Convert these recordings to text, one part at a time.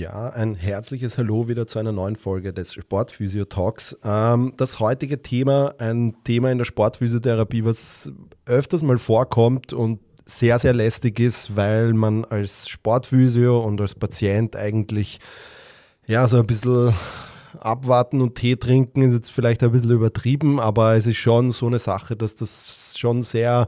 Ja, ein herzliches Hallo wieder zu einer neuen Folge des Sportphysio Talks. Ähm, das heutige Thema, ein Thema in der Sportphysiotherapie, was öfters mal vorkommt und sehr, sehr lästig ist, weil man als Sportphysio und als Patient eigentlich ja so ein bisschen abwarten und Tee trinken ist jetzt vielleicht ein bisschen übertrieben, aber es ist schon so eine Sache, dass das schon sehr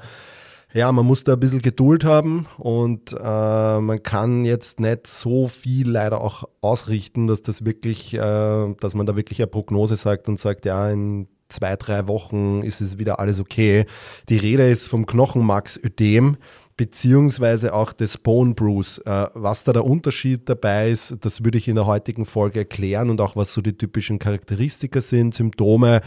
ja, man muss da ein bisschen Geduld haben und äh, man kann jetzt nicht so viel leider auch ausrichten, dass das wirklich, äh, dass man da wirklich eine Prognose sagt und sagt, ja, in zwei, drei Wochen ist es wieder alles okay. Die Rede ist vom Knochenmarksödem beziehungsweise auch des Bone Bruise. Äh, was da der Unterschied dabei ist, das würde ich in der heutigen Folge erklären und auch was so die typischen Charakteristika sind, Symptome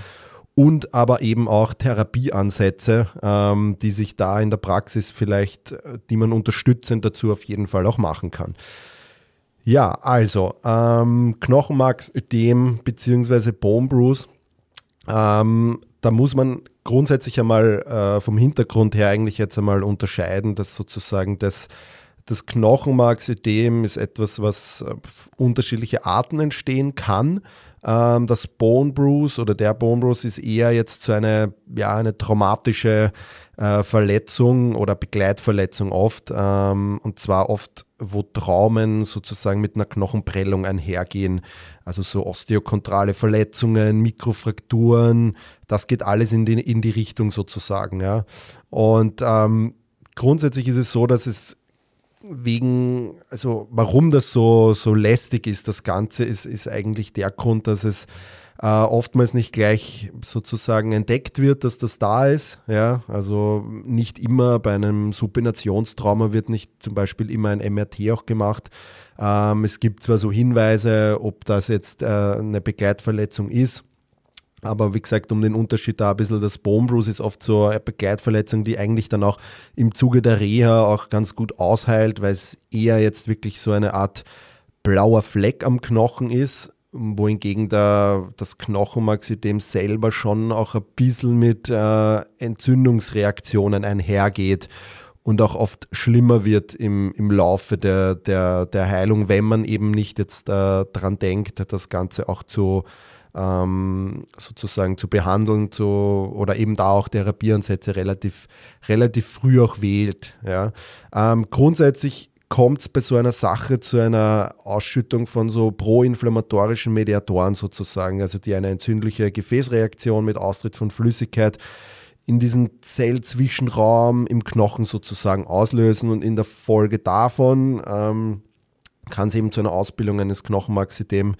und aber eben auch Therapieansätze, ähm, die sich da in der Praxis vielleicht, äh, die man unterstützend dazu auf jeden Fall auch machen kann. Ja, also ähm, Knochenmarksödem bzw. Bone Bruise, ähm, da muss man grundsätzlich einmal äh, vom Hintergrund her eigentlich jetzt einmal unterscheiden, dass sozusagen das das Knochenmarksödem ist etwas, was auf äh, unterschiedliche Arten entstehen kann. Ähm, das Bone Bruise oder der Bone Bruise ist eher jetzt so eine, ja, eine traumatische äh, Verletzung oder Begleitverletzung oft. Ähm, und zwar oft, wo Traumen sozusagen mit einer Knochenprellung einhergehen. Also so osteokontrale Verletzungen, Mikrofrakturen, das geht alles in die, in die Richtung sozusagen. Ja. Und ähm, grundsätzlich ist es so, dass es wegen, also warum das so, so lästig ist, das Ganze, ist, ist eigentlich der Grund, dass es äh, oftmals nicht gleich sozusagen entdeckt wird, dass das da ist. Ja, also nicht immer bei einem Supinationstrauma wird nicht zum Beispiel immer ein MRT auch gemacht. Ähm, es gibt zwar so Hinweise, ob das jetzt äh, eine Begleitverletzung ist aber wie gesagt, um den Unterschied da ein bisschen, das Bone Bruise ist oft so eine Begleitverletzung, die eigentlich dann auch im Zuge der Reha auch ganz gut ausheilt, weil es eher jetzt wirklich so eine Art blauer Fleck am Knochen ist, wohingegen der, das Knochenmarksystem selber schon auch ein bisschen mit äh, Entzündungsreaktionen einhergeht und auch oft schlimmer wird im, im Laufe der, der, der Heilung, wenn man eben nicht jetzt äh, dran denkt, das Ganze auch zu ähm, sozusagen zu behandeln zu, oder eben da auch Therapieansätze relativ, relativ früh auch wählt. Ja. Ähm, grundsätzlich kommt es bei so einer Sache zu einer Ausschüttung von so proinflammatorischen Mediatoren sozusagen, also die eine entzündliche Gefäßreaktion mit Austritt von Flüssigkeit in diesen Zellzwischenraum im Knochen sozusagen auslösen und in der Folge davon ähm, kann es eben zu einer Ausbildung eines Knochenmarksystems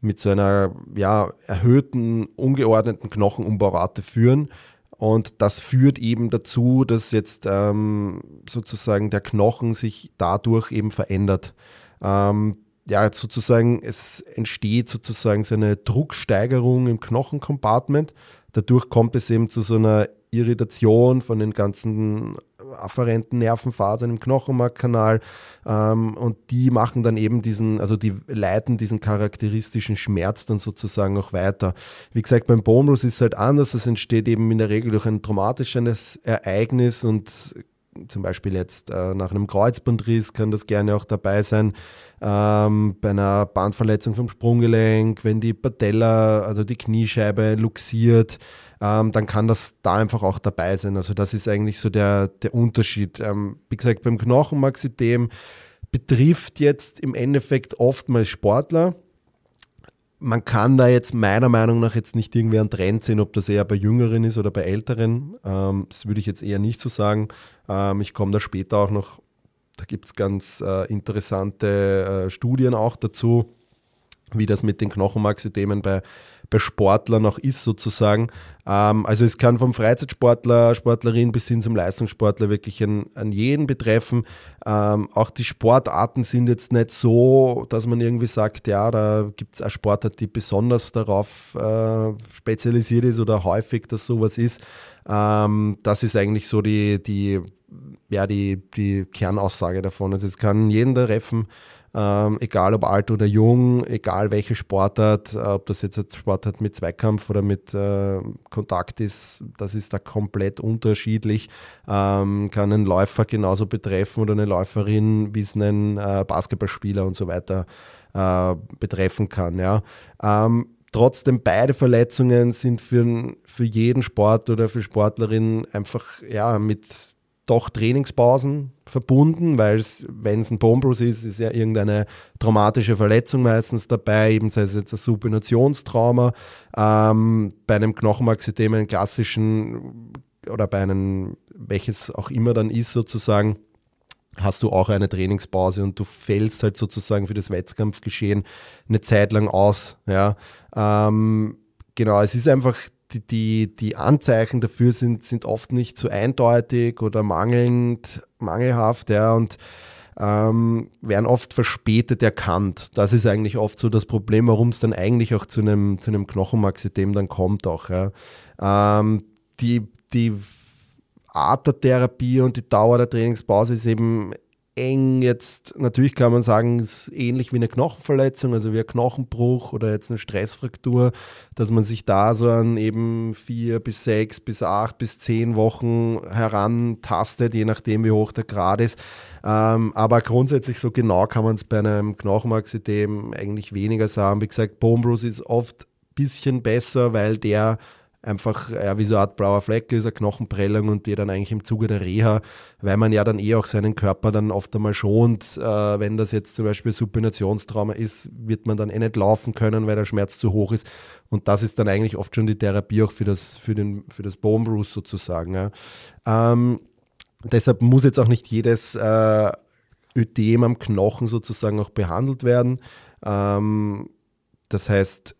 mit so einer ja, erhöhten, ungeordneten Knochenumbaurate führen. Und das führt eben dazu, dass jetzt ähm, sozusagen der Knochen sich dadurch eben verändert. Ähm, ja, sozusagen, es entsteht sozusagen so eine Drucksteigerung im Knochencompartment. Dadurch kommt es eben zu so einer Irritation von den ganzen afferenten Nervenfasern im Knochenmarkkanal ähm, und die machen dann eben diesen, also die leiten diesen charakteristischen Schmerz dann sozusagen auch weiter. Wie gesagt, beim Bonus ist es halt anders, es entsteht eben in der Regel durch ein traumatisches Ereignis und zum Beispiel jetzt äh, nach einem Kreuzbandriss kann das gerne auch dabei sein. Ähm, bei einer Bandverletzung vom Sprunggelenk, wenn die Patella, also die Kniescheibe luxiert, ähm, dann kann das da einfach auch dabei sein. Also das ist eigentlich so der, der Unterschied. Ähm, wie gesagt, beim Knochenmarksystem betrifft jetzt im Endeffekt oftmals Sportler. Man kann da jetzt meiner Meinung nach jetzt nicht irgendwie einen Trend sehen, ob das eher bei Jüngeren ist oder bei Älteren. Ähm, das würde ich jetzt eher nicht so sagen. Ähm, ich komme da später auch noch, da gibt es ganz äh, interessante äh, Studien auch dazu. wie das mit den Knochenmarksystemen bei, bei Sportlern auch ist sozusagen. Ähm, also es kann vom Freizeitsportler, Sportlerin bis hin zum Leistungssportler wirklich an, an jeden betreffen. Ähm, auch die Sportarten sind jetzt nicht so, dass man irgendwie sagt, ja, da gibt es eine Sportart, die besonders darauf äh, spezialisiert ist oder häufig, dass sowas ist. Ähm, das ist eigentlich so die, die, ja, die, die Kernaussage davon. Also es kann jeden treffen ähm, egal ob alt oder jung, egal welche Sportart, äh, ob das jetzt ein Sportart mit Zweikampf oder mit äh, Kontakt ist, das ist da komplett unterschiedlich. Ähm, kann einen Läufer genauso betreffen oder eine Läuferin, wie es einen äh, Basketballspieler und so weiter äh, betreffen kann. Ja. Ähm, trotzdem beide Verletzungen sind für, für jeden Sport oder für Sportlerinnen einfach ja, mit doch Trainingspausen verbunden, weil wenn es ein Bonebruce ist, ist ja irgendeine traumatische Verletzung meistens dabei, eben sei es jetzt ein Supinationstrauma, ähm, bei einem Knochenmarksystem, einen klassischen oder bei einem, welches auch immer dann ist sozusagen, hast du auch eine Trainingspause und du fällst halt sozusagen für das Wettkampfgeschehen eine Zeit lang aus. Ja. Ähm, genau, es ist einfach die, die, die Anzeichen dafür sind, sind oft nicht so eindeutig oder mangelnd, mangelhaft, ja, und ähm, werden oft verspätet erkannt. Das ist eigentlich oft so das Problem, warum es dann eigentlich auch zu einem, zu einem Knochenmarksystem dann kommt auch. Ja. Ähm, die, die Art der Therapie und die Dauer der Trainingspause ist eben eng jetzt, natürlich kann man sagen, es ist ähnlich wie eine Knochenverletzung, also wie ein Knochenbruch oder jetzt eine Stressfraktur, dass man sich da so an eben vier bis sechs bis acht bis zehn Wochen herantastet, je nachdem wie hoch der Grad ist. Ähm, aber grundsätzlich so genau kann man es bei einem Knochenmarksystem eigentlich weniger sagen. Wie gesagt, Bone Bruce ist oft ein bisschen besser, weil der einfach ja, wie so eine Art blauer Fleck ist, eine Knochenprellung und die dann eigentlich im Zuge der Reha, weil man ja dann eh auch seinen Körper dann oft einmal schont, äh, wenn das jetzt zum Beispiel Supinationstrauma ist, wird man dann eh nicht laufen können, weil der Schmerz zu hoch ist und das ist dann eigentlich oft schon die Therapie auch für das, für den, für das Bone Bruce sozusagen. Ja. Ähm, deshalb muss jetzt auch nicht jedes äh, Ödem am Knochen sozusagen auch behandelt werden. Ähm, das heißt,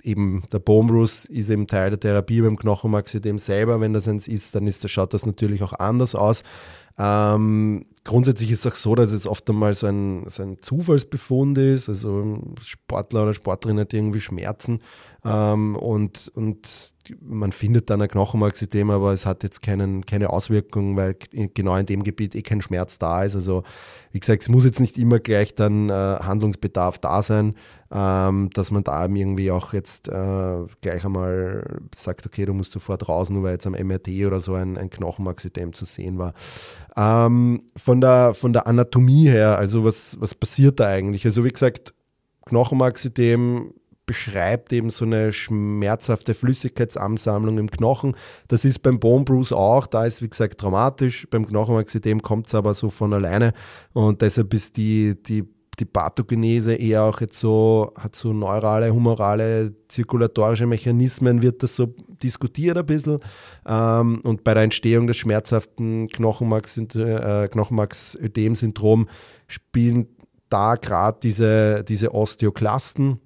eben der Bombrus ist eben Teil der Therapie beim Knochenmarksystem selber. Wenn das eins ist, dann ist, schaut das natürlich auch anders aus. Ähm, grundsätzlich ist es auch so, dass es oft einmal so ein, so ein Zufallsbefund ist. Also Sportler oder Sportlerin hat irgendwie Schmerzen ähm, und, und man findet dann ein Knochenmarksystem, aber es hat jetzt keinen, keine Auswirkung, weil genau in dem Gebiet eh kein Schmerz da ist. Also wie gesagt, es muss jetzt nicht immer gleich dann äh, Handlungsbedarf da sein, ähm, dass man da irgendwie auch jetzt äh, gleich einmal sagt, okay, du musst sofort raus, nur weil jetzt am MRT oder so ein, ein Knochenmarksystem zu sehen war. Ähm, von, der, von der Anatomie her, also was, was passiert da eigentlich? Also wie gesagt, Knochenmarksystem beschreibt eben so eine schmerzhafte Flüssigkeitsansammlung im Knochen. Das ist beim Bone Bruise auch, da ist wie gesagt dramatisch. Beim Knochenmarksystem kommt es aber so von alleine und deshalb ist die, die die Pathogenese eher auch jetzt so, hat so neurale, humorale, zirkulatorische Mechanismen, wird das so diskutiert ein bisschen. Ähm, und bei der Entstehung des schmerzhaften Knochenmarks, äh, Knochenmarksödem-Syndrom spielen da gerade diese, diese Osteoklasten,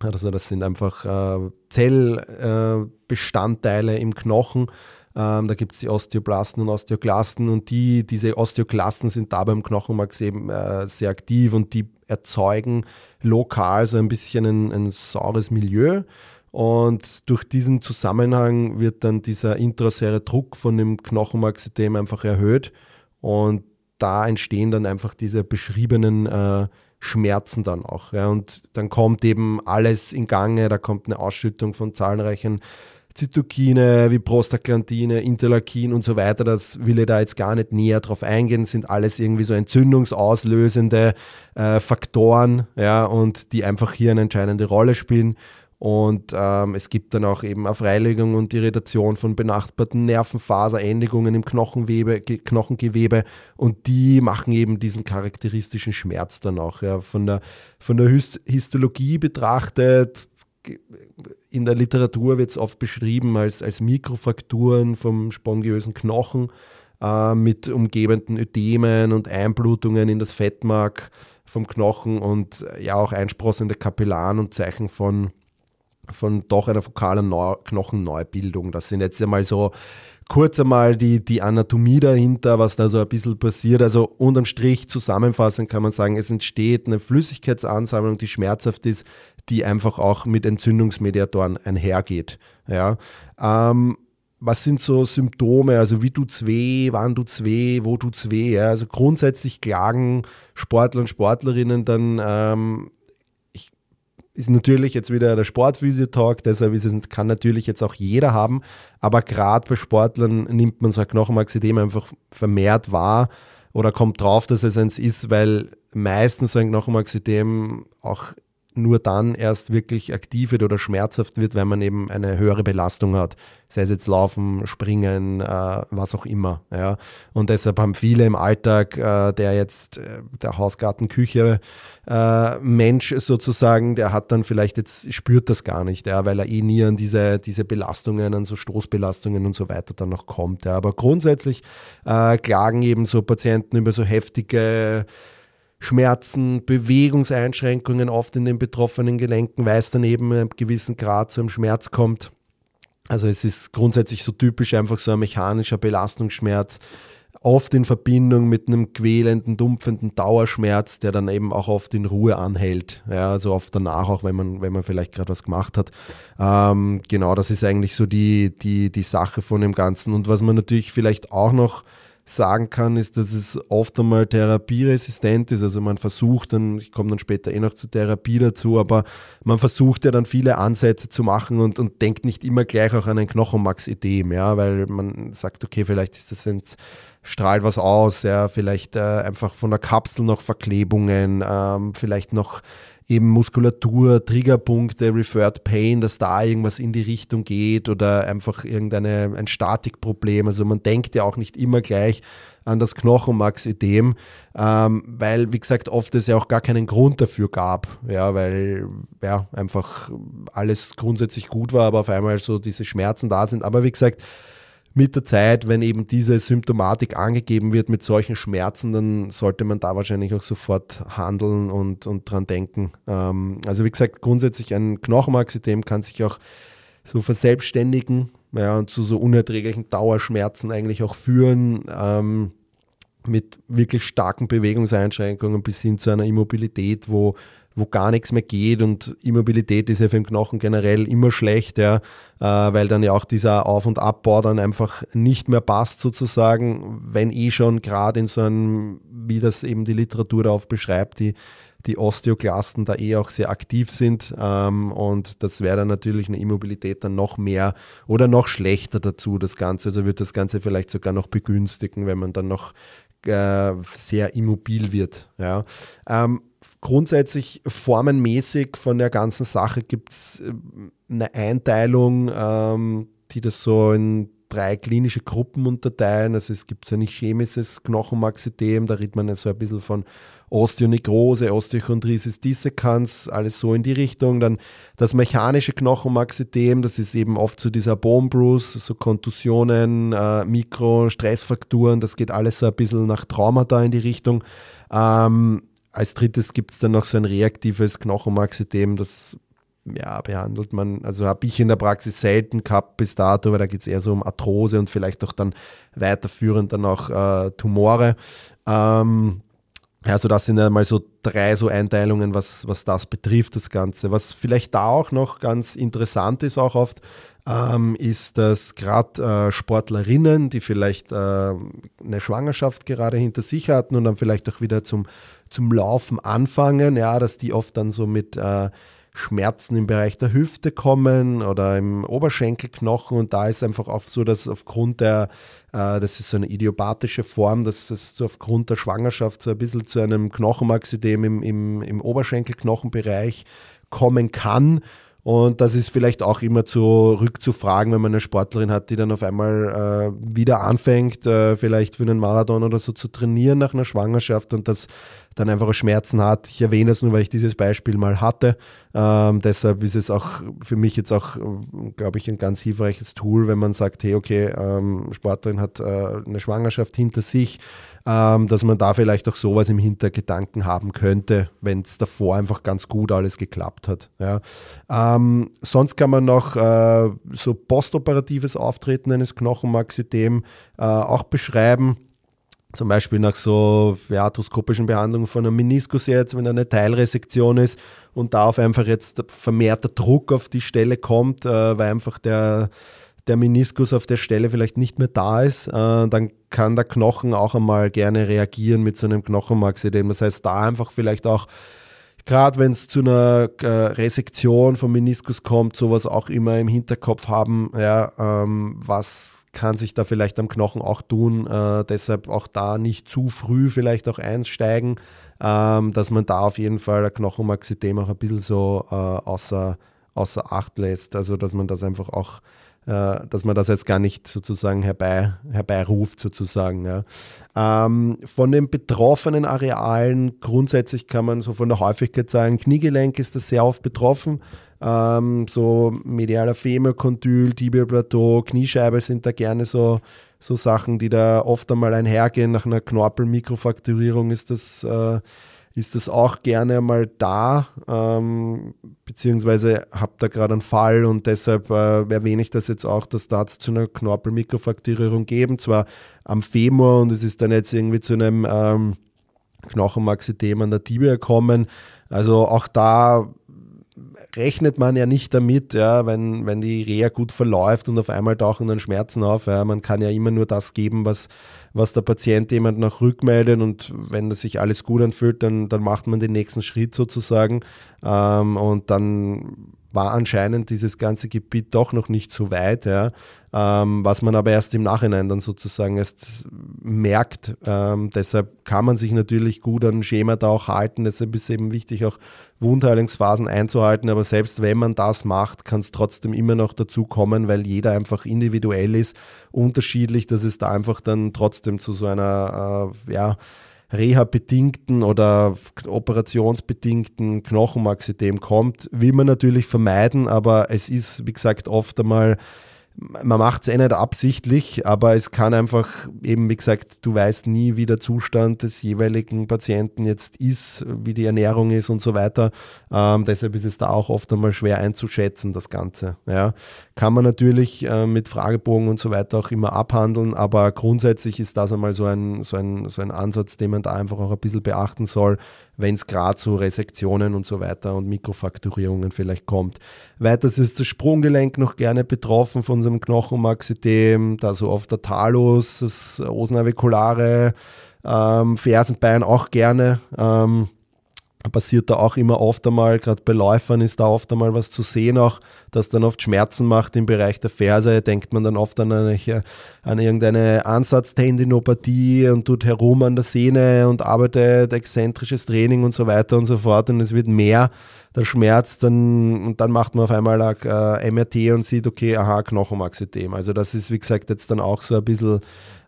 also das sind einfach äh, Zellbestandteile äh, im Knochen. Ähm, da gibt es die Osteoblasten und Osteoklasten und die, diese Osteoklasten sind da beim Knochenmark eben äh, sehr aktiv und die erzeugen lokal so ein bisschen ein, ein saures Milieu. Und durch diesen Zusammenhang wird dann dieser intrasäre Druck von dem Knochenmarksystem einfach erhöht. Und da entstehen dann einfach diese beschriebenen äh, Schmerzen dann auch. Ja. Und dann kommt eben alles in Gange, da kommt eine Ausschüttung von zahlreichen Zytokine wie Prostaglandine, Interleukin und so weiter. Das will ich da jetzt gar nicht näher drauf eingehen. Sind alles irgendwie so entzündungsauslösende äh, Faktoren, ja, und die einfach hier eine entscheidende Rolle spielen. Und ähm, es gibt dann auch eben eine Freilegung und Irritation von benachbarten Nervenfaserendigungen im Knochengewebe, Knochengewebe und die machen eben diesen charakteristischen Schmerz dann auch. Ja. Von, der, von der Histologie betrachtet, in der Literatur wird es oft beschrieben als, als Mikrofrakturen vom spongiösen Knochen äh, mit umgebenden Ödemen und Einblutungen in das Fettmark vom Knochen und ja auch einsprossende Kapillaren und Zeichen von, von doch einer fokalen Neu Knochenneubildung. Das sind jetzt einmal so kurz einmal die, die Anatomie dahinter, was da so ein bisschen passiert. Also unterm Strich zusammenfassend kann man sagen, es entsteht eine Flüssigkeitsansammlung, die schmerzhaft ist, die einfach auch mit Entzündungsmediatoren einhergeht. Ja. Ähm, was sind so Symptome? Also wie tut's weh, wann tut's weh, wo tut's weh? Ja? Also grundsätzlich klagen Sportler und Sportlerinnen dann ähm, ist natürlich jetzt wieder der Sportphysiotag, deshalb es, kann natürlich jetzt auch jeder haben, aber gerade bei Sportlern nimmt man so ein Knochenmarksedem einfach vermehrt wahr oder kommt drauf, dass es eins ist, weil meistens so ein Knochenmarksedem auch nur dann erst wirklich aktiv wird oder schmerzhaft wird, wenn man eben eine höhere Belastung hat. Sei es jetzt Laufen, Springen, äh, was auch immer. Ja. Und deshalb haben viele im Alltag, äh, der jetzt äh, der Hausgarten-Küche äh, Mensch sozusagen, der hat dann vielleicht jetzt, spürt das gar nicht, ja, weil er eh nie an diese, diese Belastungen, an so Stoßbelastungen und so weiter dann noch kommt. Ja. Aber grundsätzlich äh, klagen eben so Patienten über so heftige Schmerzen, Bewegungseinschränkungen oft in den betroffenen Gelenken, weil es dann eben einem gewissen Grad zu einem Schmerz kommt. Also es ist grundsätzlich so typisch einfach so ein mechanischer Belastungsschmerz, oft in Verbindung mit einem quälenden, dumpfenden Dauerschmerz, der dann eben auch oft in Ruhe anhält. Ja, also oft danach, auch wenn man, wenn man vielleicht gerade was gemacht hat. Ähm, genau, das ist eigentlich so die, die, die Sache von dem Ganzen. Und was man natürlich vielleicht auch noch sagen kann, ist, dass es oft einmal therapieresistent ist. Also man versucht dann, ich komme dann später eh noch zur Therapie dazu, aber man versucht ja dann viele Ansätze zu machen und, und denkt nicht immer gleich auch an ein Knochenmax-Idem, ja, weil man sagt, okay, vielleicht ist das jetzt strahlt was aus, ja, vielleicht äh, einfach von der Kapsel noch Verklebungen, ähm, vielleicht noch eben Muskulatur, Triggerpunkte, Referred Pain, dass da irgendwas in die Richtung geht oder einfach irgendeine ein Statikproblem. Also man denkt ja auch nicht immer gleich an das Knochenmarksödem, ähm, weil, wie gesagt, oft es ja auch gar keinen Grund dafür gab, ja, weil ja einfach alles grundsätzlich gut war, aber auf einmal so diese Schmerzen da sind. Aber wie gesagt, mit der Zeit, wenn eben diese Symptomatik angegeben wird mit solchen Schmerzen, dann sollte man da wahrscheinlich auch sofort handeln und, und dran denken. Ähm, also wie gesagt, grundsätzlich ein Knochenmarksystem kann sich auch so verselbstständigen ja, und zu so unerträglichen Dauerschmerzen eigentlich auch führen. Ähm, mit wirklich starken Bewegungseinschränkungen bis hin zu einer Immobilität, wo wo gar nichts mehr geht und Immobilität ist ja für den Knochen generell immer schlecht, ja, äh, weil dann ja auch dieser Auf- und Abbau dann einfach nicht mehr passt sozusagen, wenn eh schon gerade in so einem, wie das eben die Literatur darauf beschreibt, die, die Osteoklasten da eh auch sehr aktiv sind ähm, und das wäre dann natürlich eine Immobilität dann noch mehr oder noch schlechter dazu, das Ganze. Also wird das Ganze vielleicht sogar noch begünstigen, wenn man dann noch äh, sehr immobil wird. Ja. Ähm, grundsätzlich formenmäßig von der ganzen Sache gibt es äh, eine Einteilung, ähm, die das so in drei klinische Gruppen unterteilen. Also es gibt so ein chemisches Knochenmarksystem, da redet man ja so ein bisschen von Osteonekrose, Osteochondritis dissecans, alles so in die Richtung. Dann das mechanische Knochenmarksystem, das ist eben oft so dieser Bone Bruise, so Kontusionen, äh, Mikro, Stressfrakturen, das geht alles so ein bisschen nach Traumata in die Richtung. Ähm, als drittes gibt es dann noch so ein reaktives Knochenmarksystem, das ja, behandelt man, also habe ich in der Praxis selten gehabt bis dato, weil da geht es eher so um Arthrose und vielleicht auch dann weiterführend dann auch äh, Tumore. Ähm, also das sind einmal so drei so Einteilungen, was, was das betrifft, das Ganze. Was vielleicht da auch noch ganz interessant ist, auch oft, ähm, ist, dass gerade äh, Sportlerinnen, die vielleicht äh, eine Schwangerschaft gerade hinter sich hatten und dann vielleicht auch wieder zum, zum Laufen anfangen, ja, dass die oft dann so mit äh, Schmerzen im Bereich der Hüfte kommen oder im Oberschenkelknochen und da ist einfach auch so, dass aufgrund der, äh, das ist so eine idiopathische Form, dass es so aufgrund der Schwangerschaft so ein bisschen zu einem Knochenmarksödem im, im, im Oberschenkelknochenbereich kommen kann und das ist vielleicht auch immer zurückzufragen, wenn man eine Sportlerin hat, die dann auf einmal äh, wieder anfängt, äh, vielleicht für einen Marathon oder so zu trainieren nach einer Schwangerschaft und das dann einfach Schmerzen hat. Ich erwähne es nur, weil ich dieses Beispiel mal hatte. Ähm, deshalb ist es auch für mich jetzt auch, glaube ich, ein ganz hilfreiches Tool, wenn man sagt, hey, okay, ähm, Sportlerin hat äh, eine Schwangerschaft hinter sich, ähm, dass man da vielleicht auch sowas im Hintergedanken haben könnte, wenn es davor einfach ganz gut alles geklappt hat. Ja. Ähm, sonst kann man noch äh, so postoperatives Auftreten eines Knochenmarksystems äh, auch beschreiben. Zum Beispiel nach so ja, arthroskopischen Behandlungen von einem Meniskus jetzt, wenn eine Teilresektion ist und da auf einfach jetzt vermehrter Druck auf die Stelle kommt, äh, weil einfach der, der Meniskus auf der Stelle vielleicht nicht mehr da ist, äh, dann kann der Knochen auch einmal gerne reagieren mit so einem Knochenmarksedem. Das heißt, da einfach vielleicht auch gerade wenn es zu einer äh, Resektion vom Meniskus kommt, sowas auch immer im Hinterkopf haben, ja, ähm, was kann sich da vielleicht am Knochen auch tun. Äh, deshalb auch da nicht zu früh vielleicht auch einsteigen, ähm, dass man da auf jeden Fall ein Knochenmarksystem auch ein bisschen so äh, außer, außer Acht lässt. Also dass man das einfach auch dass man das jetzt gar nicht sozusagen herbei, herbeiruft, sozusagen. Ja. Ähm, von den betroffenen Arealen grundsätzlich kann man so von der Häufigkeit sagen, Kniegelenk ist das sehr oft betroffen. Ähm, so medialer Femurkondyl, Tibialplateau, Kniescheibe sind da gerne so, so Sachen, die da oft einmal einhergehen. Nach einer Knorpelmikrofrakturierung ist das äh, ist das auch gerne mal da, ähm, beziehungsweise habt da gerade einen Fall und deshalb äh, erwähne ich das jetzt auch, dass da zu einer Knorpelmikrofrakturierung geben, zwar am Femur und es ist dann jetzt irgendwie zu einem ähm, Knochenmarksystem an der Tibia kommen. Also auch da rechnet man ja nicht damit, ja, wenn, wenn die Reha gut verläuft und auf einmal tauchen dann Schmerzen auf. Ja. Man kann ja immer nur das geben, was, was der Patient jemand noch rückmeldet und wenn das sich alles gut anfühlt, dann, dann macht man den nächsten Schritt sozusagen ähm, und dann war anscheinend dieses ganze Gebiet doch noch nicht so weit, ja, ähm, was man aber erst im Nachhinein dann sozusagen erst merkt. Ähm, deshalb kann man sich natürlich gut an Schema da auch halten. Deshalb ist es eben wichtig, auch Wundheilungsphasen einzuhalten. Aber selbst wenn man das macht, kann es trotzdem immer noch dazu kommen, weil jeder einfach individuell ist, unterschiedlich, dass es da einfach dann trotzdem zu so einer, äh, ja, Reha-bedingten oder operationsbedingten Knochenmarksystem kommt, will man natürlich vermeiden, aber es ist, wie gesagt, oft einmal man macht es eh nicht absichtlich, aber es kann einfach eben, wie gesagt, du weißt nie, wie der Zustand des jeweiligen Patienten jetzt ist, wie die Ernährung ist und so weiter. Ähm, deshalb ist es da auch oft einmal schwer einzuschätzen, das Ganze. Ja. Kann man natürlich äh, mit Fragebogen und so weiter auch immer abhandeln, aber grundsätzlich ist das einmal so ein, so, ein, so ein Ansatz, den man da einfach auch ein bisschen beachten soll, wenn es gerade zu Resektionen und so weiter und Mikrofrakturierungen vielleicht kommt. Weiters ist das Sprunggelenk noch gerne betroffen von unserem Knochenmarksystem, da so oft der Talus, das Osnaviculare, ähm, Fersenbein auch gerne. Ähm, passiert da auch immer oft einmal, gerade bei Läufern ist da oft einmal was zu sehen auch, das dann oft Schmerzen macht im Bereich der Ferse, denkt man dann oft an, eine, an irgendeine Ansatztendinopathie und tut herum an der Sehne und arbeitet exzentrisches Training und so weiter und so fort und es wird mehr der Schmerz, dann, und dann macht man auf einmal ein äh, MRT und sieht, okay, aha, Knochenmarksystem. Also das ist, wie gesagt, jetzt dann auch so ein bisschen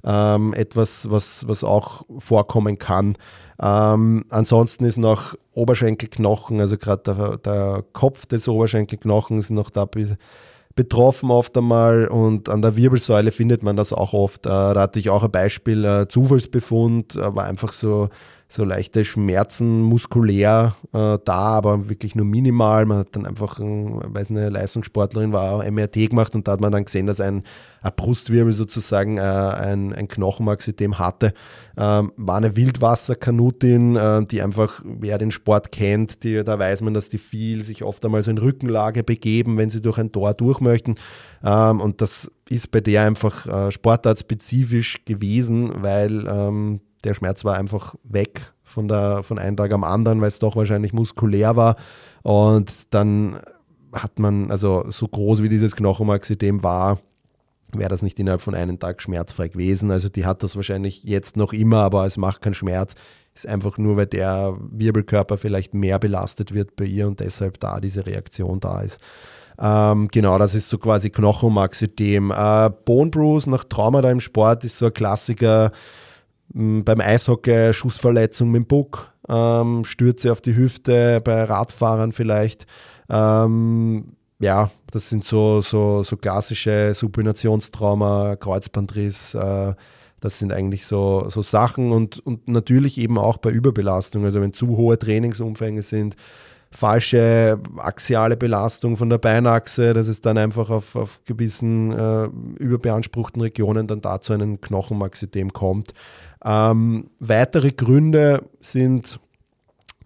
ähm, etwas, was, was auch vorkommen kann. Ähm, ansonsten ist noch Oberschenkelknochen, also gerade der, der, Kopf des Oberschenkelknochens noch da betroffen oft einmal und an der Wirbelsäule findet man das auch oft. Äh, da hatte ich auch ein Beispiel, äh, Zufallsbefund, aber einfach so so leichte Schmerzen muskulär äh, da, aber wirklich nur minimal. Man hat dann einfach, weil es eine Leistungssportlerin war, MRT gemacht und da hat man dann gesehen, dass ein, ein Brustwirbel sozusagen äh, ein, ein Knochenmarksystem hatte. Ähm, war eine Wildwasserkanutin, äh, die einfach, wer den Sport kennt, die, da weiß man, dass die viel sich oft einmal so in Rückenlage begeben, wenn sie durch ein Tor durch möchten. Ähm, und das ist bei der einfach äh, sportartspezifisch gewesen, weil ähm, der Schmerz war einfach weg von, der, von einem Tag am anderen, weil es doch wahrscheinlich muskulär war. Und dann hat man, also so groß wie dieses Knochenmarksystem war, wäre das nicht innerhalb von einem Tag schmerzfrei gewesen. Also die hat das wahrscheinlich jetzt noch immer, aber es macht keinen Schmerz. Ist einfach nur, weil der Wirbelkörper vielleicht mehr belastet wird bei ihr und deshalb da diese Reaktion da ist. Ähm, genau, das ist so quasi Knochenmarksystem. Äh, Bone Bruise nach Traumata im Sport ist so ein Klassiker beim Eishockey Schussverletzung mit dem Buck, ähm, Stürze auf die Hüfte, bei Radfahrern vielleicht. Ähm, ja, das sind so, so, so klassische Supinationstrauma, Kreuzbandriss, äh, Das sind eigentlich so, so Sachen und, und natürlich eben auch bei Überbelastung. Also wenn zu hohe Trainingsumfänge sind, falsche axiale Belastung von der Beinachse, dass es dann einfach auf, auf gewissen äh, überbeanspruchten Regionen dann dazu einen Knochenmarksystem kommt. Ähm, weitere Gründe sind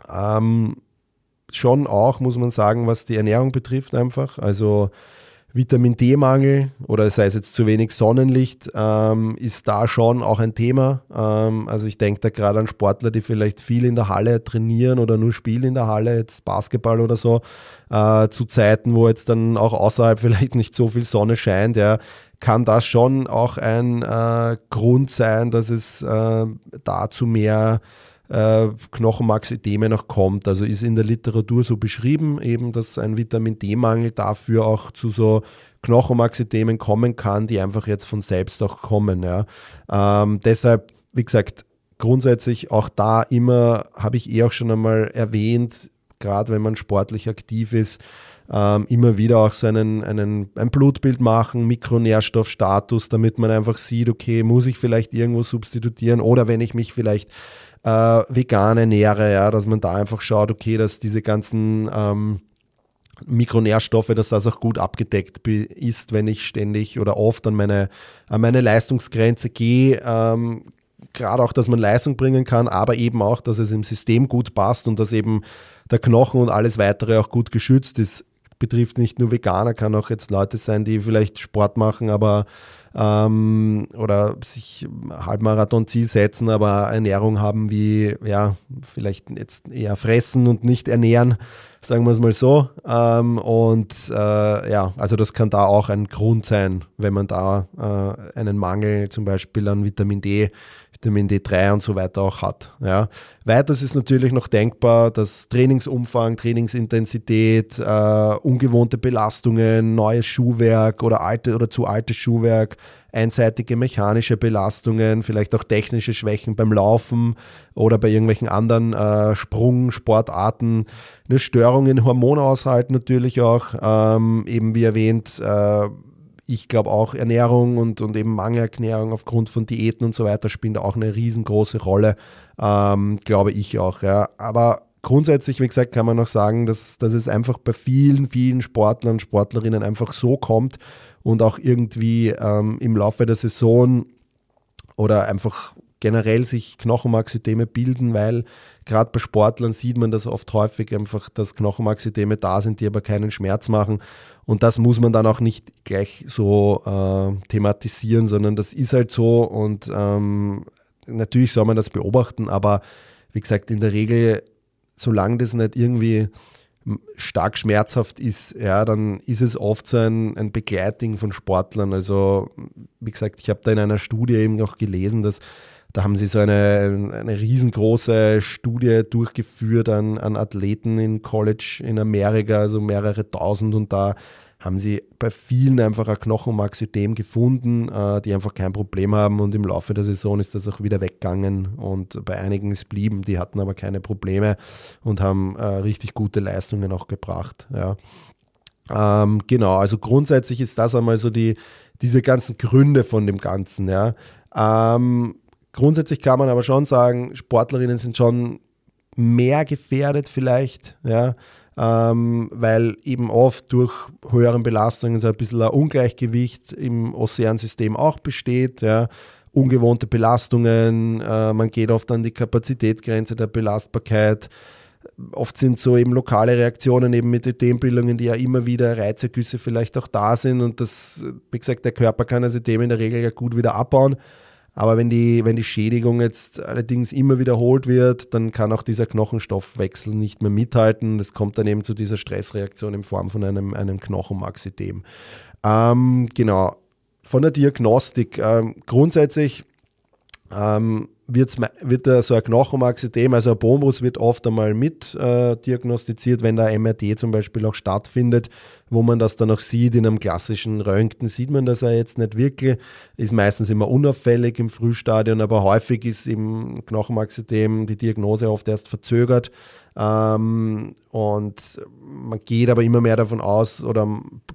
ähm, schon auch, muss man sagen, was die Ernährung betrifft einfach. Also Vitamin D-Mangel oder sei es jetzt zu wenig Sonnenlicht, ähm, ist da schon auch ein Thema. Ähm, also ich denke da gerade an Sportler, die vielleicht viel in der Halle trainieren oder nur spielen in der Halle, jetzt Basketball oder so, äh, zu Zeiten, wo jetzt dann auch außerhalb vielleicht nicht so viel Sonne scheint, ja, kann das schon auch ein äh, Grund sein, dass es äh, da zu mehr äh, Knochenmarksedeme noch kommt. Also ist in der Literatur so beschrieben, eben, dass ein Vitamin D-Mangel dafür auch zu so Knochenmarksedemen kommen kann, die einfach jetzt von selbst auch kommen. Ja. Ähm, deshalb, wie gesagt, grundsätzlich auch da immer, habe ich eh auch schon einmal erwähnt, gerade wenn man sportlich aktiv ist, ähm, immer wieder auch so einen, einen, ein Blutbild machen, Mikronährstoffstatus, damit man einfach sieht, okay, muss ich vielleicht irgendwo substitutieren oder wenn ich mich vielleicht äh, vegan ernähre, ja, dass man da einfach schaut, okay, dass diese ganzen ähm, Mikronährstoffe, dass das auch gut abgedeckt ist, wenn ich ständig oder oft an meine, an meine Leistungsgrenze gehe. Ähm, Gerade auch, dass man Leistung bringen kann, aber eben auch, dass es im System gut passt und dass eben der Knochen und alles weitere auch gut geschützt ist. Betrifft nicht nur Veganer, kann auch jetzt Leute sein, die vielleicht Sport machen, aber ähm, oder sich Halbmarathon-Ziel setzen, aber Ernährung haben wie, ja, vielleicht jetzt eher fressen und nicht ernähren, sagen wir es mal so. Ähm, und äh, ja, also das kann da auch ein Grund sein, wenn man da äh, einen Mangel zum Beispiel an Vitamin D Vitamin D3 und so weiter auch hat. Ja. Weiters ist natürlich noch denkbar, dass Trainingsumfang, Trainingsintensität, äh, ungewohnte Belastungen, neues Schuhwerk oder alte oder zu altes Schuhwerk, einseitige mechanische Belastungen, vielleicht auch technische Schwächen beim Laufen oder bei irgendwelchen anderen äh, Sprungsportarten, eine Störung in Hormonaushalt natürlich auch, ähm, eben wie erwähnt, äh, ich glaube auch Ernährung und, und eben Mangelernährung aufgrund von Diäten und so weiter spielen da auch eine riesengroße Rolle, ähm, glaube ich auch. Ja. Aber grundsätzlich, wie gesagt, kann man noch sagen, dass, dass es einfach bei vielen, vielen Sportlern und Sportlerinnen einfach so kommt und auch irgendwie ähm, im Laufe der Saison oder einfach generell sich Knochenmarksysteme bilden, weil gerade bei Sportlern sieht man das oft häufig einfach, dass Knochenmarksysteme da sind, die aber keinen Schmerz machen. Und das muss man dann auch nicht gleich so äh, thematisieren, sondern das ist halt so und ähm, natürlich soll man das beobachten, aber wie gesagt, in der Regel, solange das nicht irgendwie stark schmerzhaft ist, ja, dann ist es oft so ein, ein Begleiting von Sportlern. Also, wie gesagt, ich habe da in einer Studie eben noch gelesen, dass da haben sie so eine, eine riesengroße Studie durchgeführt an, an Athleten in College in Amerika, also mehrere tausend und da haben sie bei vielen einfach ein Knochenmarksystem gefunden, äh, die einfach kein Problem haben und im Laufe der Saison ist das auch wieder weggegangen und bei einigen ist blieben, die hatten aber keine Probleme und haben äh, richtig gute Leistungen auch gebracht. Ja. Ähm, genau, also grundsätzlich ist das einmal so die, diese ganzen Gründe von dem Ganzen. Ja. Ähm, Grundsätzlich kann man aber schon sagen, Sportlerinnen sind schon mehr gefährdet vielleicht, ja, ähm, weil eben oft durch höheren Belastungen so ein bisschen ein Ungleichgewicht im Ozeansystem auch besteht, ja, ungewohnte Belastungen, äh, man geht oft an die Kapazitätsgrenze der Belastbarkeit. Oft sind so eben lokale Reaktionen eben mit Ödembildungen, die ja immer wieder Reizergüsse vielleicht auch da sind und das, wie gesagt, der Körper kann also Ödem in der Regel ja gut wieder abbauen. Aber wenn die, wenn die Schädigung jetzt allerdings immer wiederholt wird, dann kann auch dieser Knochenstoffwechsel nicht mehr mithalten. Das kommt dann eben zu dieser Stressreaktion in Form von einem, einem Knochenmarksystem. Ähm, genau. Von der Diagnostik. Ähm, grundsätzlich, ähm, wird, wird da so ein Knochenmarksystem, also ein Bonus wird oft einmal mit äh, diagnostiziert, wenn der MRT zum Beispiel auch stattfindet, wo man das dann auch sieht. In einem klassischen Röntgen sieht man das ja jetzt nicht wirklich, ist meistens immer unauffällig im Frühstadion, aber häufig ist im Knochenmarksystem die Diagnose oft erst verzögert. Ähm, und man geht aber immer mehr davon aus, oder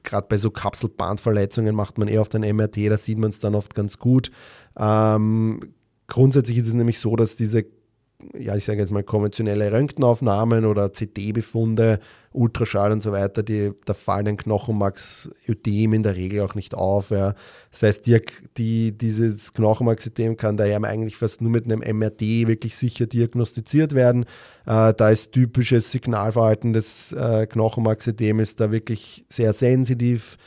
gerade bei so Kapselbandverletzungen macht man eher auf den MRT, da sieht man es dann oft ganz gut. Ähm, grundsätzlich ist es nämlich so, dass diese ja, ich sage jetzt mal konventionelle Röntgenaufnahmen oder CT-Befunde, Ultraschall und so weiter, die, da fallen ein Knochenmarksödem in der Regel auch nicht auf. Ja. Das heißt, die, die, dieses Knochenmarksödem kann daher eigentlich fast nur mit einem MRT wirklich sicher diagnostiziert werden. Äh, da ist typisches Signalverhalten des äh, Knochenmarksödems da wirklich sehr sensitiv,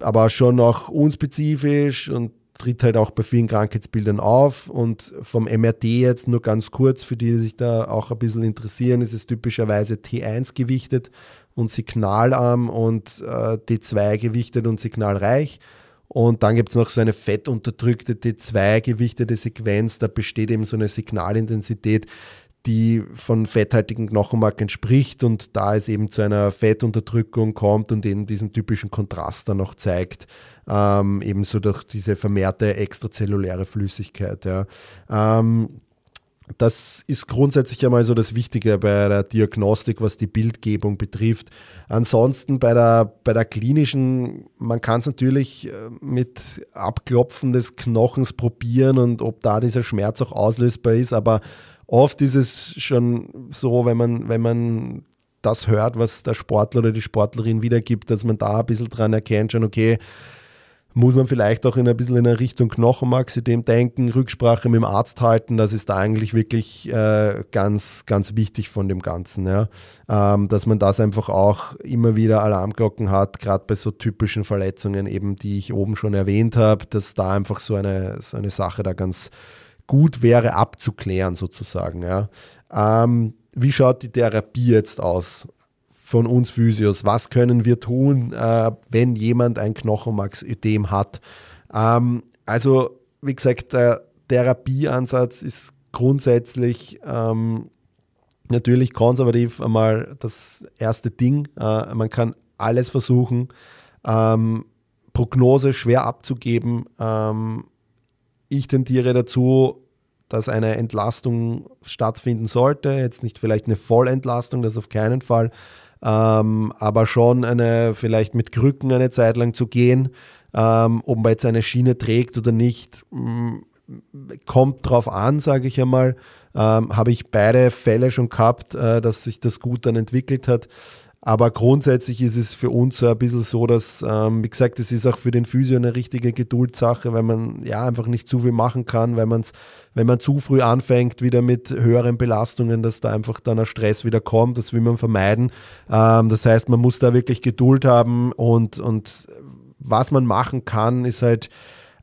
aber schon auch unspezifisch und tritt halt auch bei vielen Krankheitsbildern auf und vom MRT jetzt nur ganz kurz, für die, die sich da auch ein bisschen interessieren, ist es typischerweise T1 gewichtet und signalarm und äh, T2 gewichtet und signalreich. Und dann gibt es noch so eine fettunterdrückte T2 gewichtete Sequenz, da besteht eben so eine Signalintensität, die von fetthaltigen Knochenmark entspricht und da es eben zu einer Fettunterdrückung kommt und eben diesen typischen Kontrast dann noch zeigt, ähm, ebenso durch diese vermehrte extrazelluläre Flüssigkeit. Ja. Ähm, das ist grundsätzlich einmal so das Wichtige bei der Diagnostik, was die Bildgebung betrifft. Ansonsten bei der, bei der klinischen, man kann es natürlich äh, mit Abklopfen des Knochens probieren und ob da dieser Schmerz auch auslösbar ist, aber oft ist es schon so, wenn man, wenn man das hört, was der Sportler oder die Sportlerin wiedergibt, dass man da ein bisschen dran erkennt, schon okay, muss man vielleicht auch in ein bisschen in eine Richtung Knochenmarksystem denken, Rücksprache mit dem Arzt halten, das ist da eigentlich wirklich äh, ganz, ganz wichtig von dem Ganzen, ja. Ähm, dass man das einfach auch immer wieder Alarmglocken hat, gerade bei so typischen Verletzungen eben, die ich oben schon erwähnt habe, dass da einfach so eine, so eine Sache da ganz, gut wäre abzuklären sozusagen. Ja. Ähm, wie schaut die Therapie jetzt aus von uns Physios? Was können wir tun, äh, wenn jemand ein Knochenmarksödem hat? Ähm, also wie gesagt, der Therapieansatz ist grundsätzlich ähm, natürlich konservativ einmal das erste Ding. Äh, man kann alles versuchen. Ähm, Prognose schwer abzugeben. Ähm, ich tendiere dazu, dass eine Entlastung stattfinden sollte. Jetzt nicht vielleicht eine Vollentlastung, das auf keinen Fall, ähm, aber schon eine, vielleicht mit Krücken eine Zeit lang zu gehen. Ähm, ob man jetzt eine Schiene trägt oder nicht, mm, kommt drauf an, sage ich einmal. Ähm, Habe ich beide Fälle schon gehabt, äh, dass sich das gut dann entwickelt hat. Aber grundsätzlich ist es für uns so ein bisschen so, dass, ähm, wie gesagt, es ist auch für den Physio eine richtige Geduldssache, weil man ja einfach nicht zu viel machen kann, weil man es, wenn man zu früh anfängt, wieder mit höheren Belastungen, dass da einfach dann ein Stress wieder kommt, das will man vermeiden. Ähm, das heißt, man muss da wirklich Geduld haben und, und was man machen kann, ist halt,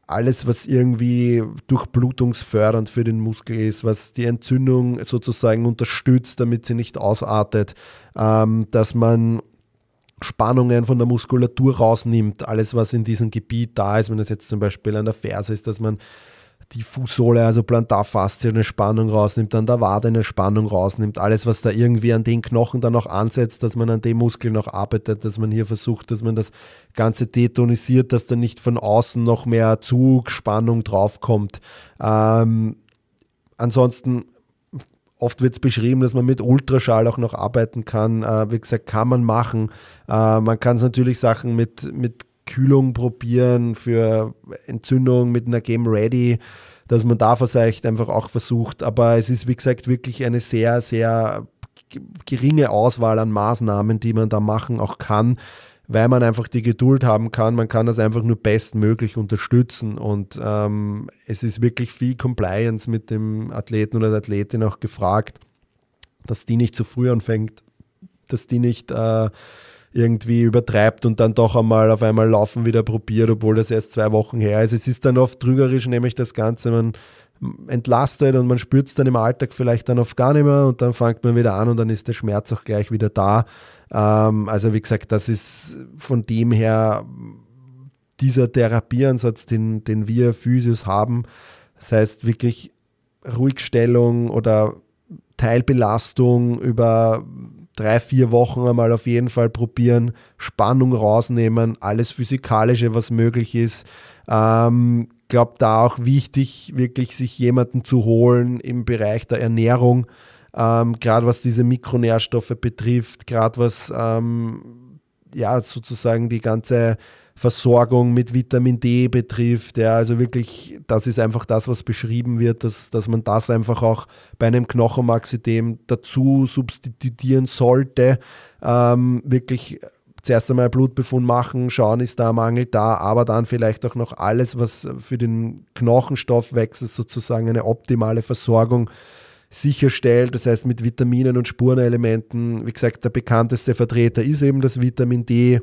alles, was irgendwie durchblutungsfördernd für den Muskel ist, was die Entzündung sozusagen unterstützt, damit sie nicht ausartet, ähm, dass man Spannungen von der Muskulatur rausnimmt, alles, was in diesem Gebiet da ist, wenn es jetzt zum Beispiel an der Ferse ist, dass man die Fußsohle, also Plantarfaszie, eine Spannung rausnimmt, dann der Wade eine Spannung rausnimmt, alles, was da irgendwie an den Knochen dann noch ansetzt, dass man an dem Muskel noch arbeitet, dass man hier versucht, dass man das Ganze detonisiert, dass da nicht von außen noch mehr Zugspannung draufkommt. Ähm, ansonsten Oft wird es beschrieben, dass man mit Ultraschall auch noch arbeiten kann. Äh, wie gesagt, kann man machen. Äh, man kann es natürlich Sachen mit, mit Kühlung probieren, für Entzündung mit einer Game Ready, dass man da vielleicht einfach auch versucht. Aber es ist, wie gesagt, wirklich eine sehr, sehr geringe Auswahl an Maßnahmen, die man da machen auch kann, weil man einfach die Geduld haben kann. Man kann das einfach nur bestmöglich unterstützen und ähm, es ist wirklich viel Compliance mit dem Athleten oder der Athletin auch gefragt, dass die nicht zu früh anfängt, dass die nicht äh, irgendwie übertreibt und dann doch einmal auf einmal Laufen wieder probiert, obwohl das erst zwei Wochen her ist. Es ist dann oft trügerisch, nämlich das Ganze, man entlastet und man spürt es dann im Alltag vielleicht dann oft gar nicht mehr und dann fängt man wieder an und dann ist der Schmerz auch gleich wieder da. Ähm, also wie gesagt, das ist von dem her dieser Therapieansatz, den, den wir Physios haben. Das heißt wirklich Ruhigstellung oder Teilbelastung über drei, vier Wochen einmal auf jeden Fall probieren, Spannung rausnehmen, alles Physikalische, was möglich ist. Ähm, glaube da auch wichtig, wirklich sich jemanden zu holen im Bereich der Ernährung, ähm, gerade was diese Mikronährstoffe betrifft, gerade was ähm, ja sozusagen die ganze Versorgung mit Vitamin D betrifft. Ja, also wirklich, das ist einfach das, was beschrieben wird, dass, dass man das einfach auch bei einem Knochenmarksystem dazu substituieren sollte. Ähm, wirklich zuerst einmal Blutbefund machen, schauen, ist da ein Mangel da, aber dann vielleicht auch noch alles, was für den Knochenstoffwechsel sozusagen eine optimale Versorgung sicherstellt. Das heißt, mit Vitaminen und Spurenelementen, wie gesagt, der bekannteste Vertreter ist eben das Vitamin D.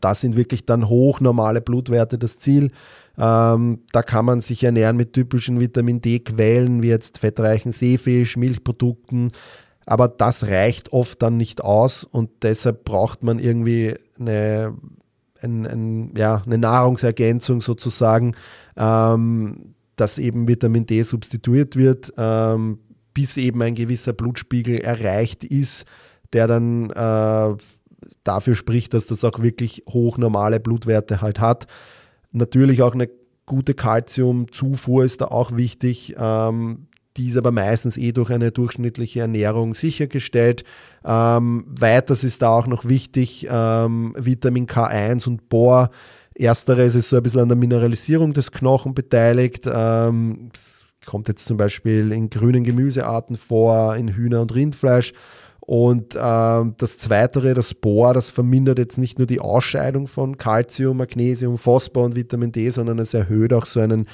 Da sind wirklich dann hochnormale Blutwerte das Ziel. Ähm, da kann man sich ernähren mit typischen Vitamin D-Quellen, wie jetzt fettreichen Seefisch, Milchprodukten. Aber das reicht oft dann nicht aus und deshalb braucht man irgendwie eine, ein, ein, ja, eine Nahrungsergänzung sozusagen, ähm, dass eben Vitamin D substituiert wird, ähm, bis eben ein gewisser Blutspiegel erreicht ist, der dann äh, dafür spricht, dass das auch wirklich hochnormale Blutwerte halt hat. Natürlich auch eine gute Kalziumzufuhr ist da auch wichtig. Ähm, die ist aber meistens eh durch eine durchschnittliche Ernährung sichergestellt. Ähm, weiters ist da auch noch wichtig ähm, Vitamin K1 und Bohr. Ersteres ist so ein bisschen an der Mineralisierung des Knochen beteiligt. Ähm, kommt jetzt zum Beispiel in grünen Gemüsearten vor, in Hühner- und Rindfleisch. Und äh, das Zweite, das Bohr, das vermindert jetzt nicht nur die Ausscheidung von Calcium, Magnesium, Phosphor und Vitamin D, sondern es erhöht auch so einen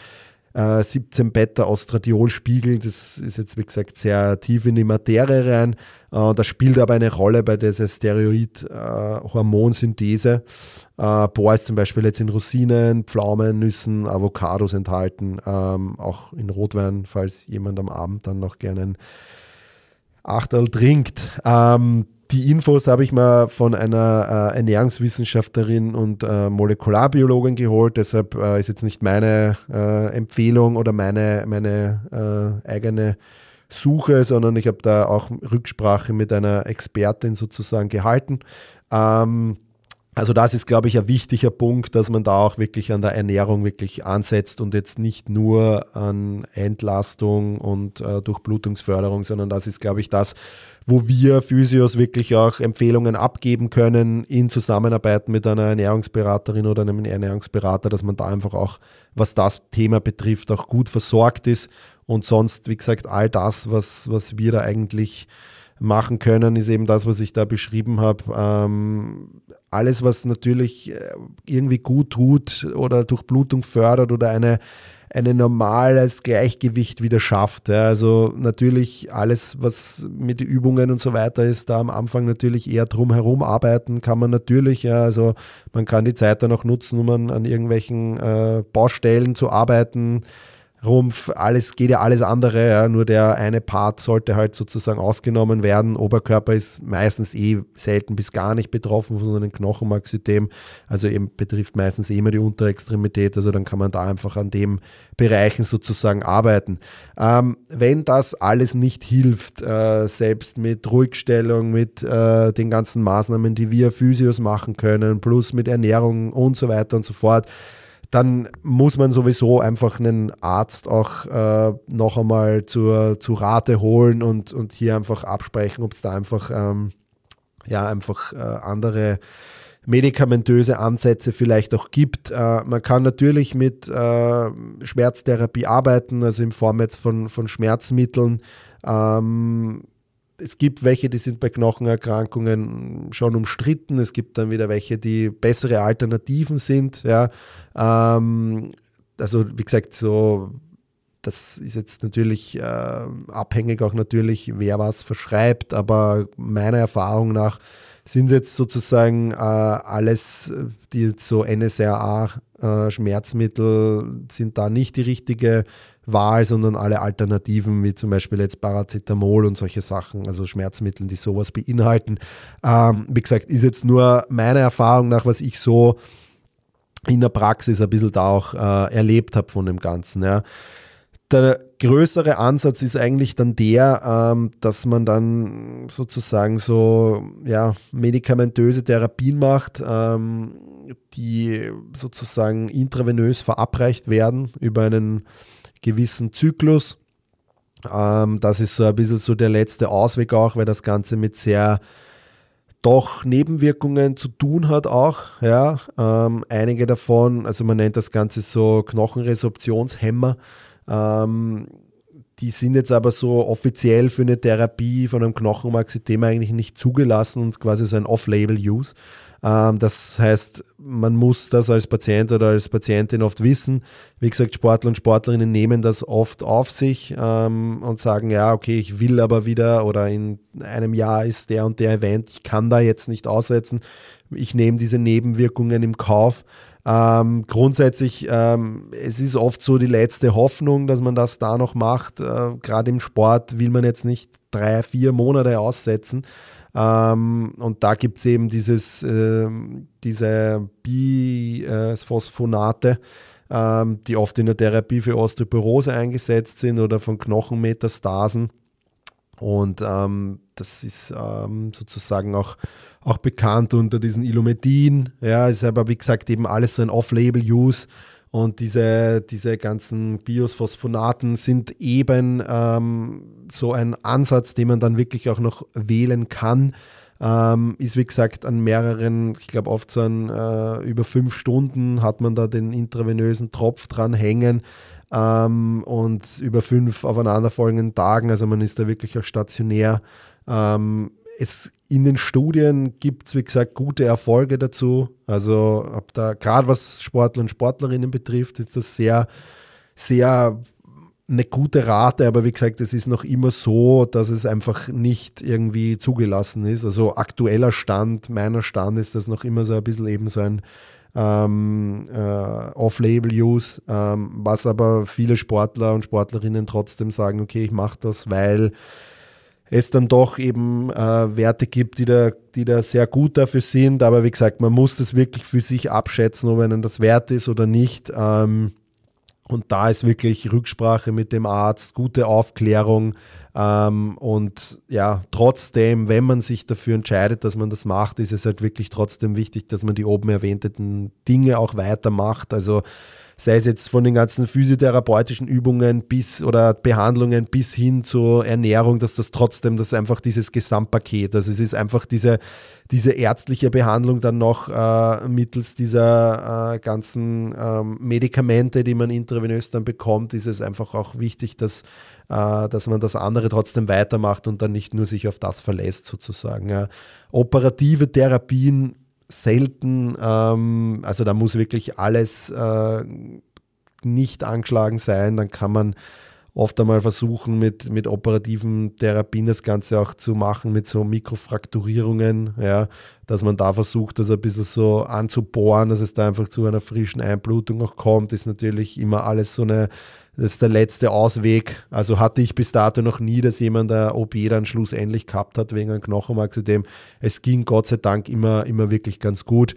äh, 17 Beta Ostradiolspiegel. Das ist jetzt, wie gesagt, sehr tief in die Materie rein. Äh, das spielt aber eine Rolle bei dieser Steroid-Hormonsynthese. Äh, Bohr ist zum Beispiel jetzt in Rosinen, Pflaumen, Nüssen, Avocados enthalten, ähm, auch in Rotwein, falls jemand am Abend dann noch gerne ein Achterl trinkt. Ähm, die Infos habe ich mal von einer äh, Ernährungswissenschaftlerin und äh, Molekularbiologin geholt. Deshalb äh, ist jetzt nicht meine äh, Empfehlung oder meine, meine äh, eigene Suche, sondern ich habe da auch Rücksprache mit einer Expertin sozusagen gehalten. Ähm, also das ist, glaube ich, ein wichtiger Punkt, dass man da auch wirklich an der Ernährung wirklich ansetzt und jetzt nicht nur an Entlastung und äh, Durchblutungsförderung, sondern das ist, glaube ich, das, wo wir Physios wirklich auch Empfehlungen abgeben können in Zusammenarbeit mit einer Ernährungsberaterin oder einem Ernährungsberater, dass man da einfach auch, was das Thema betrifft, auch gut versorgt ist und sonst, wie gesagt, all das, was, was wir da eigentlich machen können, ist eben das, was ich da beschrieben habe. Ähm, alles, was natürlich äh, irgendwie gut tut oder Durchblutung fördert oder eine, ein normales Gleichgewicht wieder schafft. Ja. Also natürlich alles, was mit Übungen und so weiter ist, da am Anfang natürlich eher drumherum arbeiten kann man natürlich. Ja. Also man kann die Zeit dann auch nutzen, um an, an irgendwelchen äh, Baustellen zu arbeiten Rumpf, alles geht ja alles andere, ja, nur der eine Part sollte halt sozusagen ausgenommen werden. Oberkörper ist meistens eh selten bis gar nicht betroffen von so einem Knochenmarksystem, also eben betrifft meistens eh immer die Unterextremität, also dann kann man da einfach an dem Bereichen sozusagen arbeiten. Ähm, wenn das alles nicht hilft, äh, selbst mit Ruhigstellung, mit äh, den ganzen Maßnahmen, die wir Physios machen können, plus mit Ernährung und so weiter und so fort, dann muss man sowieso einfach einen Arzt auch äh, noch einmal zur, zu Rate holen und, und hier einfach absprechen, ob es da einfach, ähm, ja, einfach äh, andere medikamentöse Ansätze vielleicht auch gibt. Äh, man kann natürlich mit äh, Schmerztherapie arbeiten, also in Form jetzt von, von Schmerzmitteln. Ähm, es gibt welche, die sind bei Knochenerkrankungen schon umstritten. Es gibt dann wieder welche, die bessere Alternativen sind. Ja. Ähm, also wie gesagt, so das ist jetzt natürlich äh, abhängig auch natürlich, wer was verschreibt, aber meiner Erfahrung nach sind jetzt sozusagen äh, alles, die so NSRA-Schmerzmittel äh, sind da nicht die richtige Wahl, sondern alle Alternativen, wie zum Beispiel jetzt Paracetamol und solche Sachen, also Schmerzmittel, die sowas beinhalten. Ähm, wie gesagt, ist jetzt nur meine Erfahrung nach, was ich so in der Praxis ein bisschen da auch äh, erlebt habe von dem Ganzen. Ja. Der größere Ansatz ist eigentlich dann der, ähm, dass man dann sozusagen so ja, medikamentöse Therapien macht, ähm, die sozusagen intravenös verabreicht werden über einen gewissen Zyklus. Ähm, das ist so ein bisschen so der letzte Ausweg auch, weil das Ganze mit sehr doch Nebenwirkungen zu tun hat auch. Ja, ähm, einige davon, also man nennt das Ganze so Knochenresorptionshemmer. Ähm, die sind jetzt aber so offiziell für eine Therapie von einem Knochenmarksystem eigentlich nicht zugelassen und quasi so ein Off-Label-Use. Ähm, das heißt, man muss das als Patient oder als Patientin oft wissen. Wie gesagt, Sportler und Sportlerinnen nehmen das oft auf sich ähm, und sagen, ja, okay, ich will aber wieder oder in einem Jahr ist der und der Event, ich kann da jetzt nicht aussetzen. Ich nehme diese Nebenwirkungen im Kauf. Ähm, grundsätzlich, ähm, es ist oft so die letzte Hoffnung, dass man das da noch macht. Äh, Gerade im Sport will man jetzt nicht drei, vier Monate aussetzen. Ähm, und da gibt es eben dieses, äh, diese Biphosphonate, äh, die oft in der Therapie für Osteoporose eingesetzt sind oder von Knochenmetastasen. Und ähm, das ist ähm, sozusagen auch, auch bekannt unter diesen Illumetin. Ja, ist aber wie gesagt eben alles so ein Off-Label-Use. Und diese, diese ganzen Biosphosphonaten sind eben ähm, so ein Ansatz, den man dann wirklich auch noch wählen kann. Ähm, ist wie gesagt an mehreren, ich glaube oft so an äh, über fünf Stunden hat man da den intravenösen Tropf dran hängen ähm, und über fünf aufeinanderfolgenden Tagen, also man ist da wirklich auch stationär. Ähm, es in den Studien gibt es, wie gesagt, gute Erfolge dazu. Also ab da, gerade was Sportler und Sportlerinnen betrifft, ist das sehr, sehr eine gute Rate, aber wie gesagt, es ist noch immer so, dass es einfach nicht irgendwie zugelassen ist. Also aktueller Stand, meiner Stand ist das noch immer so ein bisschen eben so ein ähm, äh, Off-Label-Use, ähm, was aber viele Sportler und Sportlerinnen trotzdem sagen, okay, ich mache das, weil es dann doch eben äh, Werte gibt, die da, die da sehr gut dafür sind. Aber wie gesagt, man muss das wirklich für sich abschätzen, ob einem das wert ist oder nicht. Ähm, und da ist wirklich Rücksprache mit dem Arzt, gute Aufklärung. Ähm, und ja, trotzdem, wenn man sich dafür entscheidet, dass man das macht, ist es halt wirklich trotzdem wichtig, dass man die oben erwähnten Dinge auch weitermacht. Also sei es jetzt von den ganzen physiotherapeutischen Übungen bis oder Behandlungen bis hin zur Ernährung, dass das trotzdem, das einfach dieses Gesamtpaket, also es ist einfach diese, diese ärztliche Behandlung dann noch äh, mittels dieser äh, ganzen ähm, Medikamente, die man intravenös dann bekommt, ist es einfach auch wichtig, dass, äh, dass man das andere trotzdem weitermacht und dann nicht nur sich auf das verlässt sozusagen. Ja. Operative Therapien selten. Ähm, also da muss wirklich alles äh, nicht angeschlagen sein. Dann kann man oft einmal versuchen, mit, mit operativen Therapien das Ganze auch zu machen, mit so Mikrofrakturierungen, ja, dass man da versucht, das ein bisschen so anzubohren, dass es da einfach zu einer frischen Einblutung auch kommt, ist natürlich immer alles so eine das ist der letzte Ausweg. Also hatte ich bis dato noch nie, dass jemand der OP dann schlussendlich gehabt hat wegen einem Knochenmarkzydem. Es ging Gott sei Dank immer, immer wirklich ganz gut.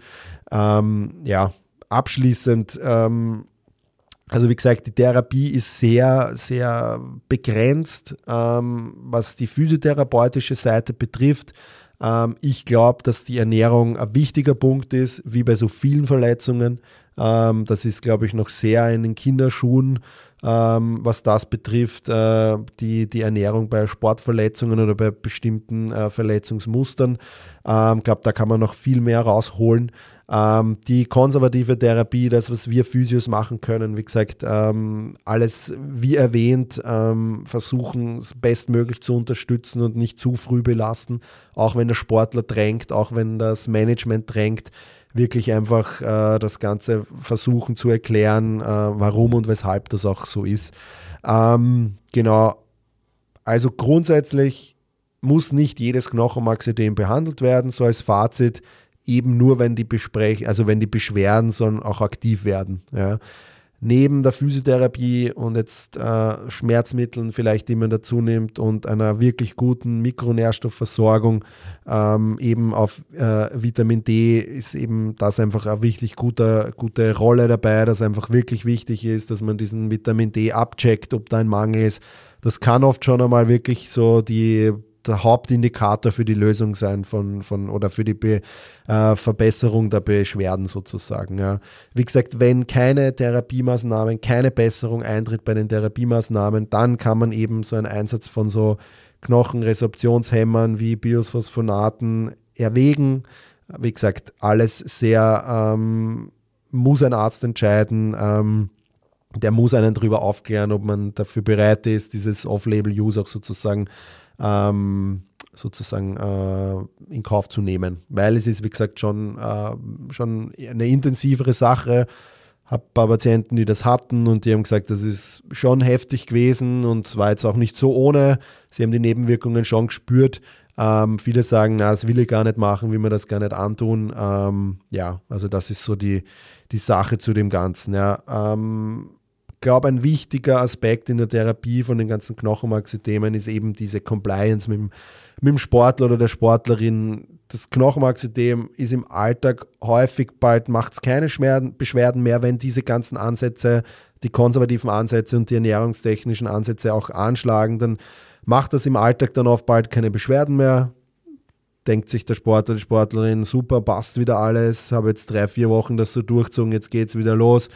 Ähm, ja, abschließend, ähm, also wie gesagt, die Therapie ist sehr, sehr begrenzt, ähm, was die physiotherapeutische Seite betrifft. Ähm, ich glaube, dass die Ernährung ein wichtiger Punkt ist, wie bei so vielen Verletzungen. Ähm, das ist, glaube ich, noch sehr in den Kinderschuhen ähm, was das betrifft, äh, die, die Ernährung bei Sportverletzungen oder bei bestimmten äh, Verletzungsmustern. Ich ähm, glaube, da kann man noch viel mehr rausholen. Ähm, die konservative Therapie, das, was wir Physios machen können, wie gesagt, ähm, alles wie erwähnt, ähm, versuchen es bestmöglich zu unterstützen und nicht zu früh belasten, auch wenn der Sportler drängt, auch wenn das Management drängt wirklich einfach äh, das Ganze versuchen zu erklären, äh, warum und weshalb das auch so ist. Ähm, genau, also grundsätzlich muss nicht jedes Knochenmarksödem behandelt werden, so als Fazit, eben nur wenn die Besprech also wenn die Beschwerden sondern auch aktiv werden. Ja. Neben der Physiotherapie und jetzt äh, Schmerzmitteln vielleicht, die man dazu nimmt und einer wirklich guten Mikronährstoffversorgung ähm, eben auf äh, Vitamin D ist eben das einfach eine wirklich gute, gute Rolle dabei, dass einfach wirklich wichtig ist, dass man diesen Vitamin D abcheckt, ob da ein Mangel ist. Das kann oft schon einmal wirklich so die der Hauptindikator für die Lösung sein von, von oder für die Be, äh, Verbesserung der Beschwerden sozusagen. Ja. Wie gesagt, wenn keine Therapiemaßnahmen, keine Besserung eintritt bei den Therapiemaßnahmen, dann kann man eben so einen Einsatz von so Knochenresorptionshämmern wie Bisphosphonaten erwägen. Wie gesagt, alles sehr ähm, muss ein Arzt entscheiden. Ähm, der muss einen darüber aufklären, ob man dafür bereit ist, dieses Off-Label-Use auch sozusagen ähm, sozusagen äh, in Kauf zu nehmen. Weil es ist, wie gesagt, schon, äh, schon eine intensivere Sache. Habe ein paar Patienten, die das hatten und die haben gesagt, das ist schon heftig gewesen und war jetzt auch nicht so ohne. Sie haben die Nebenwirkungen schon gespürt. Ähm, viele sagen, na, das will ich gar nicht machen, will mir das gar nicht antun. Ähm, ja, also das ist so die, die Sache zu dem Ganzen. Ja. Ähm, glaube, ein wichtiger Aspekt in der Therapie von den ganzen Knochenmarksystemen ist eben diese Compliance mit dem, mit dem Sportler oder der Sportlerin. Das Knochenmarksystem ist im Alltag häufig bald, macht es keine Beschwerden mehr, wenn diese ganzen Ansätze, die konservativen Ansätze und die ernährungstechnischen Ansätze auch anschlagen, dann macht das im Alltag dann oft bald keine Beschwerden mehr. Denkt sich der Sportler, die Sportlerin, super, passt wieder alles, habe jetzt drei, vier Wochen das so durchzogen, jetzt geht es wieder los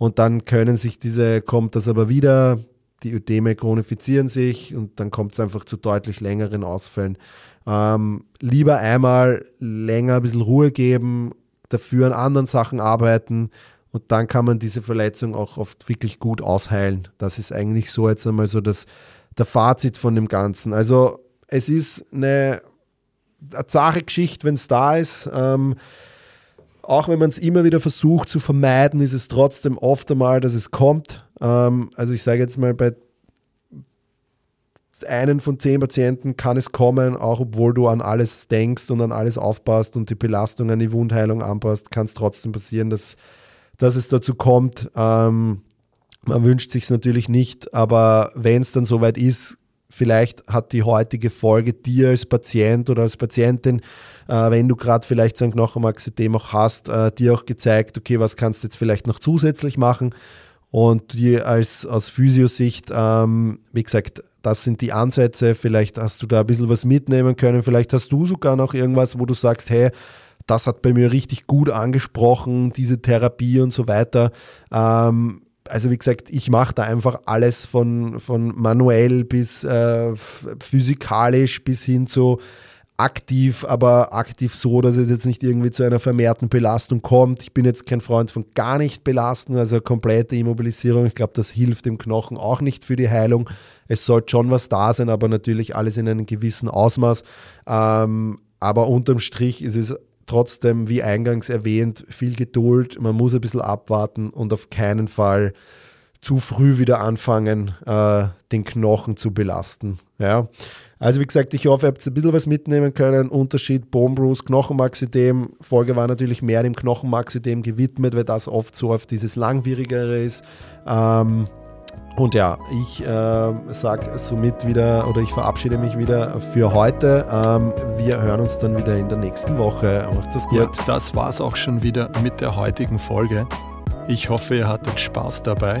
und dann können sich diese, kommt das aber wieder, die Ödeme chronifizieren sich und dann kommt es einfach zu deutlich längeren Ausfällen. Ähm, lieber einmal länger ein bisschen Ruhe geben, dafür an anderen Sachen arbeiten und dann kann man diese Verletzung auch oft wirklich gut ausheilen. Das ist eigentlich so jetzt einmal so das, der Fazit von dem Ganzen. Also es ist eine, eine zahre Geschichte, wenn es da ist. Ähm, auch wenn man es immer wieder versucht zu vermeiden, ist es trotzdem oft einmal, dass es kommt. Ähm, also ich sage jetzt mal, bei einen von zehn Patienten kann es kommen, auch obwohl du an alles denkst und an alles aufpasst und die Belastung an die Wundheilung anpasst, kann es trotzdem passieren, dass, dass es dazu kommt. Ähm, man wünscht sich es natürlich nicht, aber wenn es dann soweit ist, vielleicht hat die heutige Folge dir als Patient oder als Patientin äh, wenn du gerade vielleicht so ein Knochenmarksystem auch hast, äh, dir auch gezeigt, okay, was kannst du jetzt vielleicht noch zusätzlich machen? Und dir als aus Physiosicht, ähm, wie gesagt, das sind die Ansätze, vielleicht hast du da ein bisschen was mitnehmen können, vielleicht hast du sogar noch irgendwas, wo du sagst, hey, das hat bei mir richtig gut angesprochen, diese Therapie und so weiter. Ähm, also wie gesagt, ich mache da einfach alles von, von manuell bis äh, physikalisch bis hin zu aktiv, aber aktiv so, dass es jetzt nicht irgendwie zu einer vermehrten Belastung kommt. Ich bin jetzt kein Freund von gar nicht belasten, also komplette Immobilisierung. Ich glaube, das hilft dem Knochen auch nicht für die Heilung. Es sollte schon was da sein, aber natürlich alles in einem gewissen Ausmaß. Ähm, aber unterm Strich ist es trotzdem, wie eingangs erwähnt, viel Geduld. Man muss ein bisschen abwarten und auf keinen Fall zu früh wieder anfangen, äh, den Knochen zu belasten. Ja. Also wie gesagt, ich hoffe, ihr habt ein bisschen was mitnehmen können. Unterschied Bone Bruce, Knochenmarksystem. Folge war natürlich mehr dem Knochenmarksystem gewidmet, weil das oft so auf dieses langwierigere ist. Ähm, und ja, ich äh, sage somit wieder oder ich verabschiede mich wieder für heute. Ähm, wir hören uns dann wieder in der nächsten Woche. Macht es gut. Ja, das war's auch schon wieder mit der heutigen Folge. Ich hoffe, ihr hattet Spaß dabei.